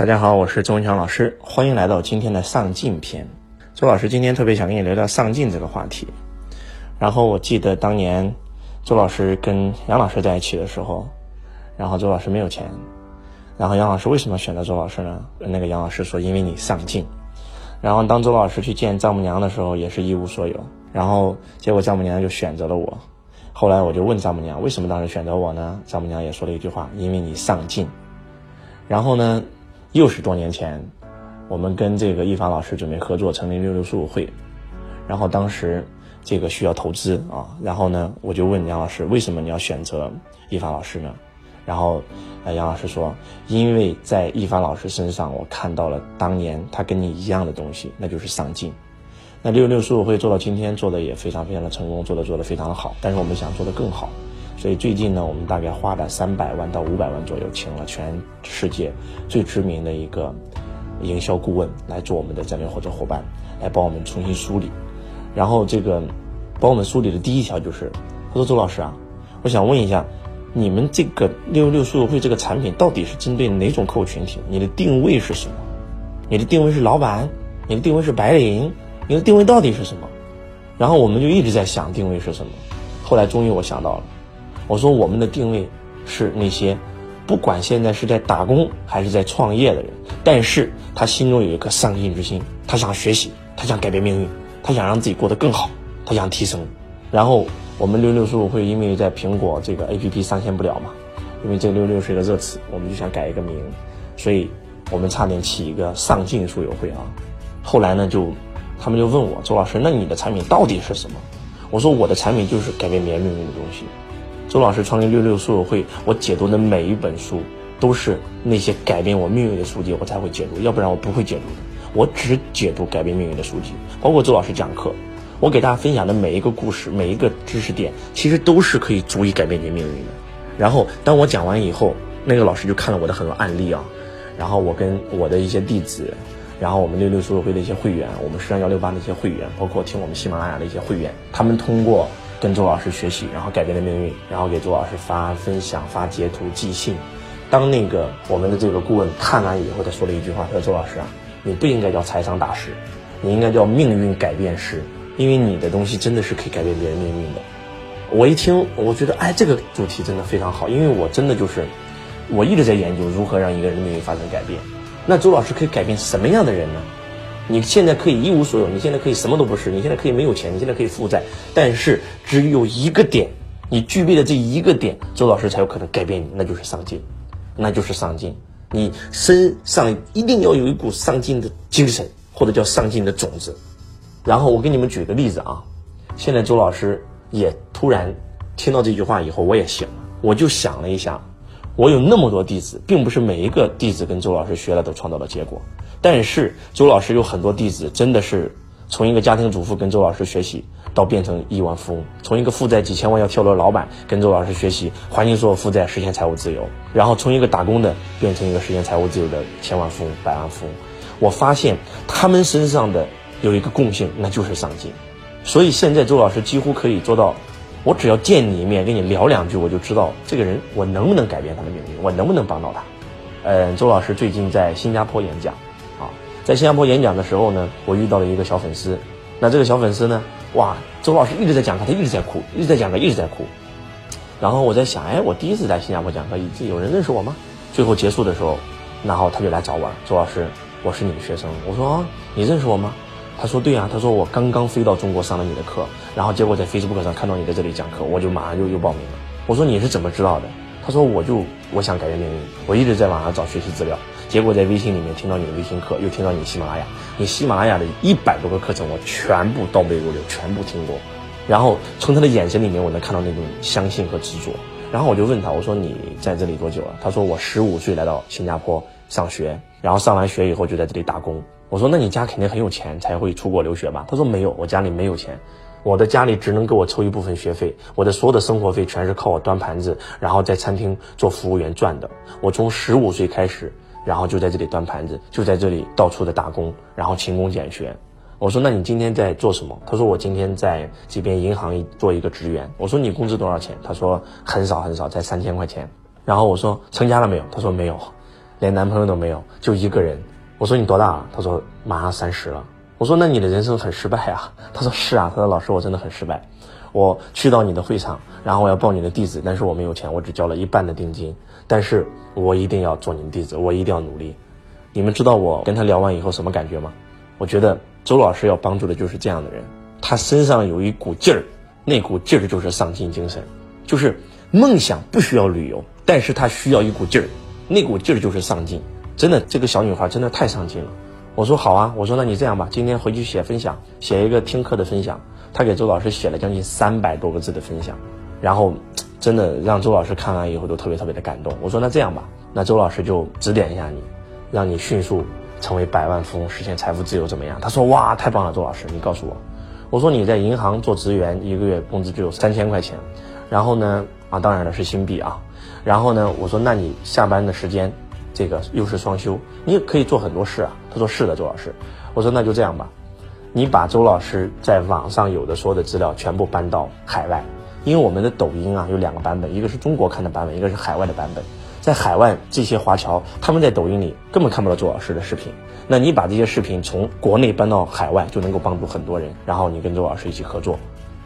大家好，我是周文强老师，欢迎来到今天的上进篇。周老师今天特别想跟你聊聊上进这个话题。然后我记得当年周老师跟杨老师在一起的时候，然后周老师没有钱，然后杨老师为什么选择周老师呢？那个杨老师说因为你上进。然后当周老师去见丈母娘的时候，也是一无所有。然后结果丈母娘就选择了我。后来我就问丈母娘为什么当时选择我呢？丈母娘也说了一句话：因为你上进。然后呢？又是多年前，我们跟这个一凡老师准备合作成立六六书友会，然后当时这个需要投资啊，然后呢，我就问杨老师，为什么你要选择一凡老师呢？然后，呃，杨老师说，因为在一凡老师身上，我看到了当年他跟你一样的东西，那就是上进。那六六书友会做到今天，做的也非常非常的成功，做的做的非常的好，但是我们想做的更好。所以最近呢，我们大概花了三百万到五百万左右，请了全世界最知名的一个营销顾问来做我们的战略合作伙伴，来帮我们重新梳理。然后这个帮我们梳理的第一条就是，他说周老师啊，我想问一下，你们这个六六六书友会这个产品到底是针对哪种客户群体？你的定位是什么？你的定位是老板？你的定位是白领？你的定位到底是什么？然后我们就一直在想定位是什么。后来终于我想到了。我说我们的定位是那些不管现在是在打工还是在创业的人，但是他心中有一颗上进之心，他想学习，他想改变命运，他想让自己过得更好，他想提升。然后我们六六书友会因为在苹果这个 APP 上线不了嘛，因为这六六是一个热词，我们就想改一个名，所以我们差点起一个上进书友会啊。后来呢，就他们就问我周老师，那你的产品到底是什么？我说我的产品就是改变别人命运的东西。周老师创立六六书友会，我解读的每一本书都是那些改变我命运的书籍，我才会解读，要不然我不会解读的。我只解读改变命运的书籍，包括周老师讲课，我给大家分享的每一个故事、每一个知识点，其实都是可以足以改变你命运的。然后当我讲完以后，那个老师就看了我的很多案例啊，然后我跟我的一些弟子，然后我们六六书友会的一些会员，我们十三幺六八的一些会员，包括听我们喜马拉雅的一些会员，他们通过。跟周老师学习，然后改变了命运，然后给周老师发分享、发截图、寄信。当那个我们的这个顾问看完以后，他说了一句话：“他说周老师啊，你不应该叫财商大师，你应该叫命运改变师，因为你的东西真的是可以改变别人命运的。”我一听，我觉得哎，这个主题真的非常好，因为我真的就是我一直在研究如何让一个人的命运发生改变。那周老师可以改变什么样的人呢？你现在可以一无所有，你现在可以什么都不是，你现在可以没有钱，你现在可以负债，但是只有一个点，你具备的这一个点，周老师才有可能改变你，那就是上进，那就是上进。你身上一定要有一股上进的精神，或者叫上进的种子。然后我给你们举个例子啊，现在周老师也突然听到这句话以后，我也醒了，我就想了一下，我有那么多弟子，并不是每一个弟子跟周老师学了都创造了结果。但是周老师有很多弟子，真的是从一个家庭主妇跟周老师学习，到变成亿万富翁；从一个负债几千万要跳楼的老板跟周老师学习，还清所有负债，实现财务自由；然后从一个打工的变成一个实现财务自由的千万富翁、百万富翁。我发现他们身上的有一个共性，那就是上进。所以现在周老师几乎可以做到，我只要见你一面，跟你聊两句，我就知道这个人我能不能改变他的命运，我能不能帮到他。嗯，周老师最近在新加坡演讲。啊在新加坡演讲的时候呢，我遇到了一个小粉丝。那这个小粉丝呢，哇，周老师一直在讲课，他一直在哭，一直在讲课，一直在哭。然后我在想，哎，我第一次在新加坡讲课，有人认识我吗？最后结束的时候，然后他就来找我了，周老师，我是你的学生。我说，你认识我吗？他说对啊，他说我刚刚飞到中国上了你的课，然后结果在 Facebook 上看到你在这里讲课，我就马上就又报名了。我说你是怎么知道的？他说我就我想改变命运，我一直在网上找学习资料。结果在微信里面听到你的微信课，又听到你喜马拉雅，你喜马拉雅的一百多个课程，我全部倒背如流，全部听过。然后从他的眼神里面，我能看到那种相信和执着。然后我就问他，我说你在这里多久了？他说我十五岁来到新加坡上学，然后上完学以后就在这里打工。我说那你家肯定很有钱才会出国留学吧？他说没有，我家里没有钱，我的家里只能给我抽一部分学费，我的所有的生活费全是靠我端盘子，然后在餐厅做服务员赚的。我从十五岁开始。然后就在这里端盘子，就在这里到处的打工，然后勤工俭学。我说：“那你今天在做什么？”他说：“我今天在这边银行做一个职员。”我说：“你工资多少钱？”他说：“很少很少，才三千块钱。”然后我说：“成家了没有？”他说：“没有。”连男朋友都没有，就一个人。我说你多大了？他说马上三十了。我说那你的人生很失败啊。他说是啊。他说老师我真的很失败。我去到你的会场，然后我要报你的弟子，但是我没有钱，我只交了一半的定金。但是我一定要做你的弟子，我一定要努力。你们知道我跟他聊完以后什么感觉吗？我觉得周老师要帮助的就是这样的人，他身上有一股劲儿，那股劲儿就是上进精神，就是梦想不需要旅游，但是他需要一股劲儿，那股劲儿就是上进。真的，这个小女孩真的太上进了。我说好啊，我说那你这样吧，今天回去写分享，写一个听课的分享。他给周老师写了将近三百多个字的分享，然后真的让周老师看完以后都特别特别的感动。我说那这样吧，那周老师就指点一下你，让你迅速成为百万富翁，实现财富自由怎么样？他说哇，太棒了，周老师，你告诉我。我说你在银行做职员，一个月工资只有三千块钱，然后呢啊，当然了是新币啊，然后呢，我说那你下班的时间，这个又是双休，你也可以做很多事啊。他说是的，周老师。我说那就这样吧。你把周老师在网上有的所有的资料全部搬到海外，因为我们的抖音啊有两个版本，一个是中国看的版本，一个是海外的版本。在海外这些华侨他们在抖音里根本看不到周老师的视频，那你把这些视频从国内搬到海外，就能够帮助很多人。然后你跟周老师一起合作，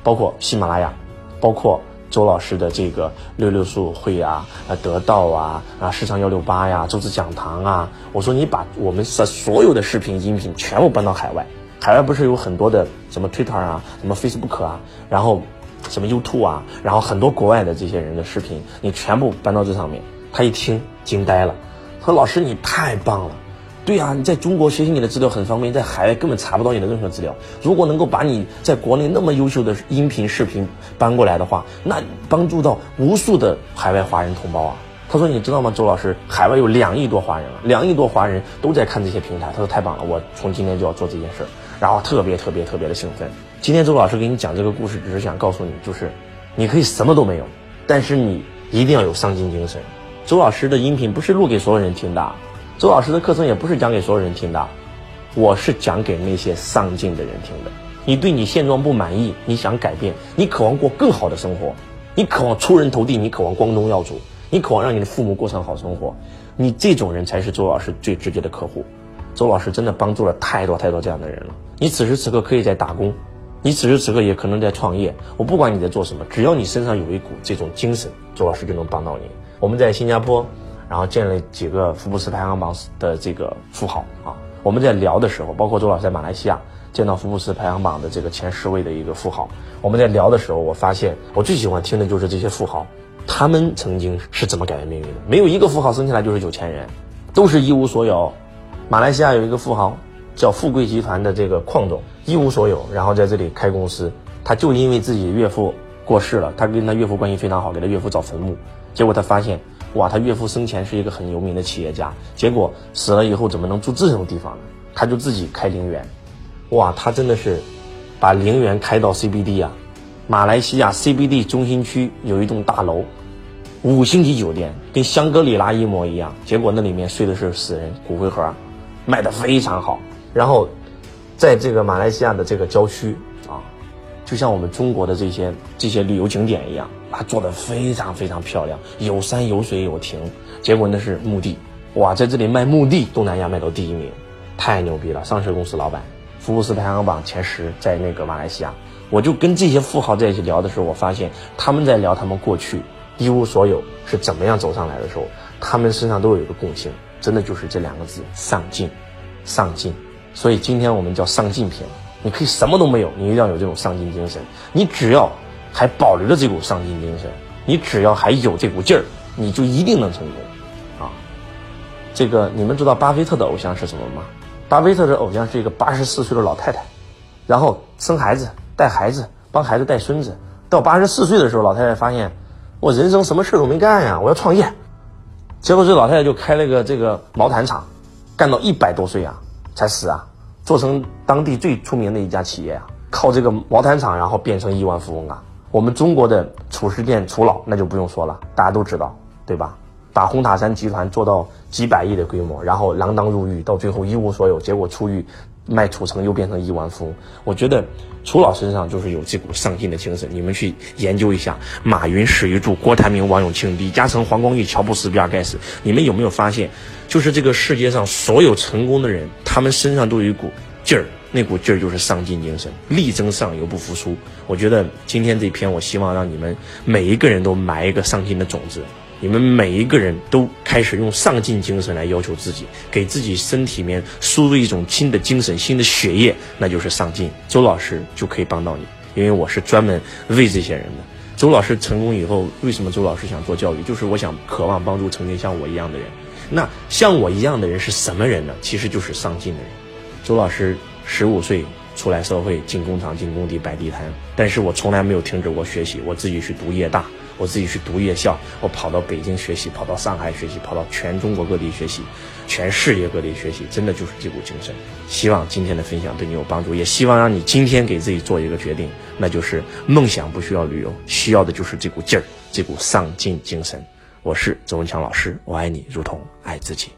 包括喜马拉雅，包括周老师的这个六六速会啊、啊得到啊、啊市场幺六八呀、周子讲堂啊，我说你把我们的所有的视频音频全部搬到海外。海外不是有很多的什么 Twitter 啊，什么 Facebook 啊，然后什么 YouTube 啊，然后很多国外的这些人的视频，你全部搬到这上面。他一听惊呆了，他说：“老师你太棒了，对呀，你在中国学习你的资料很方便，在海外根本查不到你的任何资料。如果能够把你在国内那么优秀的音频视频搬过来的话，那帮助到无数的海外华人同胞啊。”他说：“你知道吗，周老师，海外有两亿多华人了，两亿多华人都在看这些平台。”他说：“太棒了，我从今天就要做这件事儿。”然后特别特别特别的兴奋。今天周老师给你讲这个故事，只是想告诉你，就是你可以什么都没有，但是你一定要有上进精神。周老师的音频不是录给所有人听的，周老师的课程也不是讲给所有人听的，我是讲给那些上进的人听的。你对你现状不满意，你想改变，你渴望过更好的生活，你渴望出人头地，你渴望光宗耀祖，你渴望让你的父母过上好生活，你这种人才是周老师最直接的客户。周老师真的帮助了太多太多这样的人了。你此时此刻可以在打工，你此时此刻也可能在创业。我不管你在做什么，只要你身上有一股这种精神，周老师就能帮到你。我们在新加坡，然后见了几个福布斯排行榜的这个富豪啊。我们在聊的时候，包括周老师在马来西亚见到福布斯排行榜的这个前十位的一个富豪。我们在聊的时候，我发现我最喜欢听的就是这些富豪，他们曾经是怎么改变命运的。没有一个富豪生下来就是有钱人，都是一无所有。马来西亚有一个富豪，叫富贵集团的这个矿总，一无所有，然后在这里开公司。他就因为自己岳父过世了，他跟他岳父关系非常好，给他岳父找坟墓。结果他发现，哇，他岳父生前是一个很有名的企业家，结果死了以后怎么能住这种地方呢？他就自己开陵园，哇，他真的是把陵园开到 CBD 啊，马来西亚 CBD 中心区有一栋大楼。五星级酒店跟香格里拉一模一样，结果那里面睡的是死人骨灰盒，卖的非常好。然后，在这个马来西亚的这个郊区啊，就像我们中国的这些这些旅游景点一样，它做的非常非常漂亮，有山有水有亭。结果那是墓地，哇，在这里卖墓地，东南亚卖到第一名，太牛逼了！上市公司老板，福布斯排行榜前十，在那个马来西亚。我就跟这些富豪在一起聊的时候，我发现他们在聊他们过去。一无所有是怎么样走上来的时候，他们身上都有一个共性，真的就是这两个字：上进，上进。所以今天我们叫上进篇。你可以什么都没有，你一定要有这种上进精神。你只要还保留着这股上进精神，你只要还有这股劲儿，你就一定能成功。啊，这个你们知道巴菲特的偶像是什么吗？巴菲特的偶像是一个八十四岁的老太太，然后生孩子、带孩子、帮孩子带孙子，到八十四岁的时候，老太太发现。我人生什么事都没干呀，我要创业，结果这老太太就开了个这个毛毯厂，干到一百多岁啊才死啊，做成当地最出名的一家企业啊，靠这个毛毯厂然后变成亿万富翁啊。我们中国的褚时健褚老那就不用说了，大家都知道对吧？把红塔山集团做到几百亿的规模，然后锒铛入狱，到最后一无所有，结果出狱卖土橙又变成亿万富翁。我觉得楚老身上就是有这股上进的精神。你们去研究一下，马云、史玉柱、郭台铭、王永庆、李嘉诚、黄光裕、乔布斯、比尔盖茨，你们有没有发现，就是这个世界上所有成功的人，他们身上都有一股劲儿，那股劲儿就是上进精神，力争上游，不服输。我觉得今天这篇，我希望让你们每一个人都埋一个上进的种子。你们每一个人都开始用上进精神来要求自己，给自己身体里面输入一种新的精神、新的血液，那就是上进。周老师就可以帮到你，因为我是专门为这些人的。周老师成功以后，为什么周老师想做教育？就是我想渴望帮助曾经像我一样的人。那像我一样的人是什么人呢？其实就是上进的人。周老师十五岁出来社会，进工厂、进工地、摆地摊，但是我从来没有停止过学习，我自己去读夜大。我自己去读夜校，我跑到北京学习，跑到上海学习，跑到全中国各地学习，全世界各地学习，真的就是这股精神。希望今天的分享对你有帮助，也希望让你今天给自己做一个决定，那就是梦想不需要旅游，需要的就是这股劲儿，这股上进精神。我是周文强老师，我爱你如同爱自己。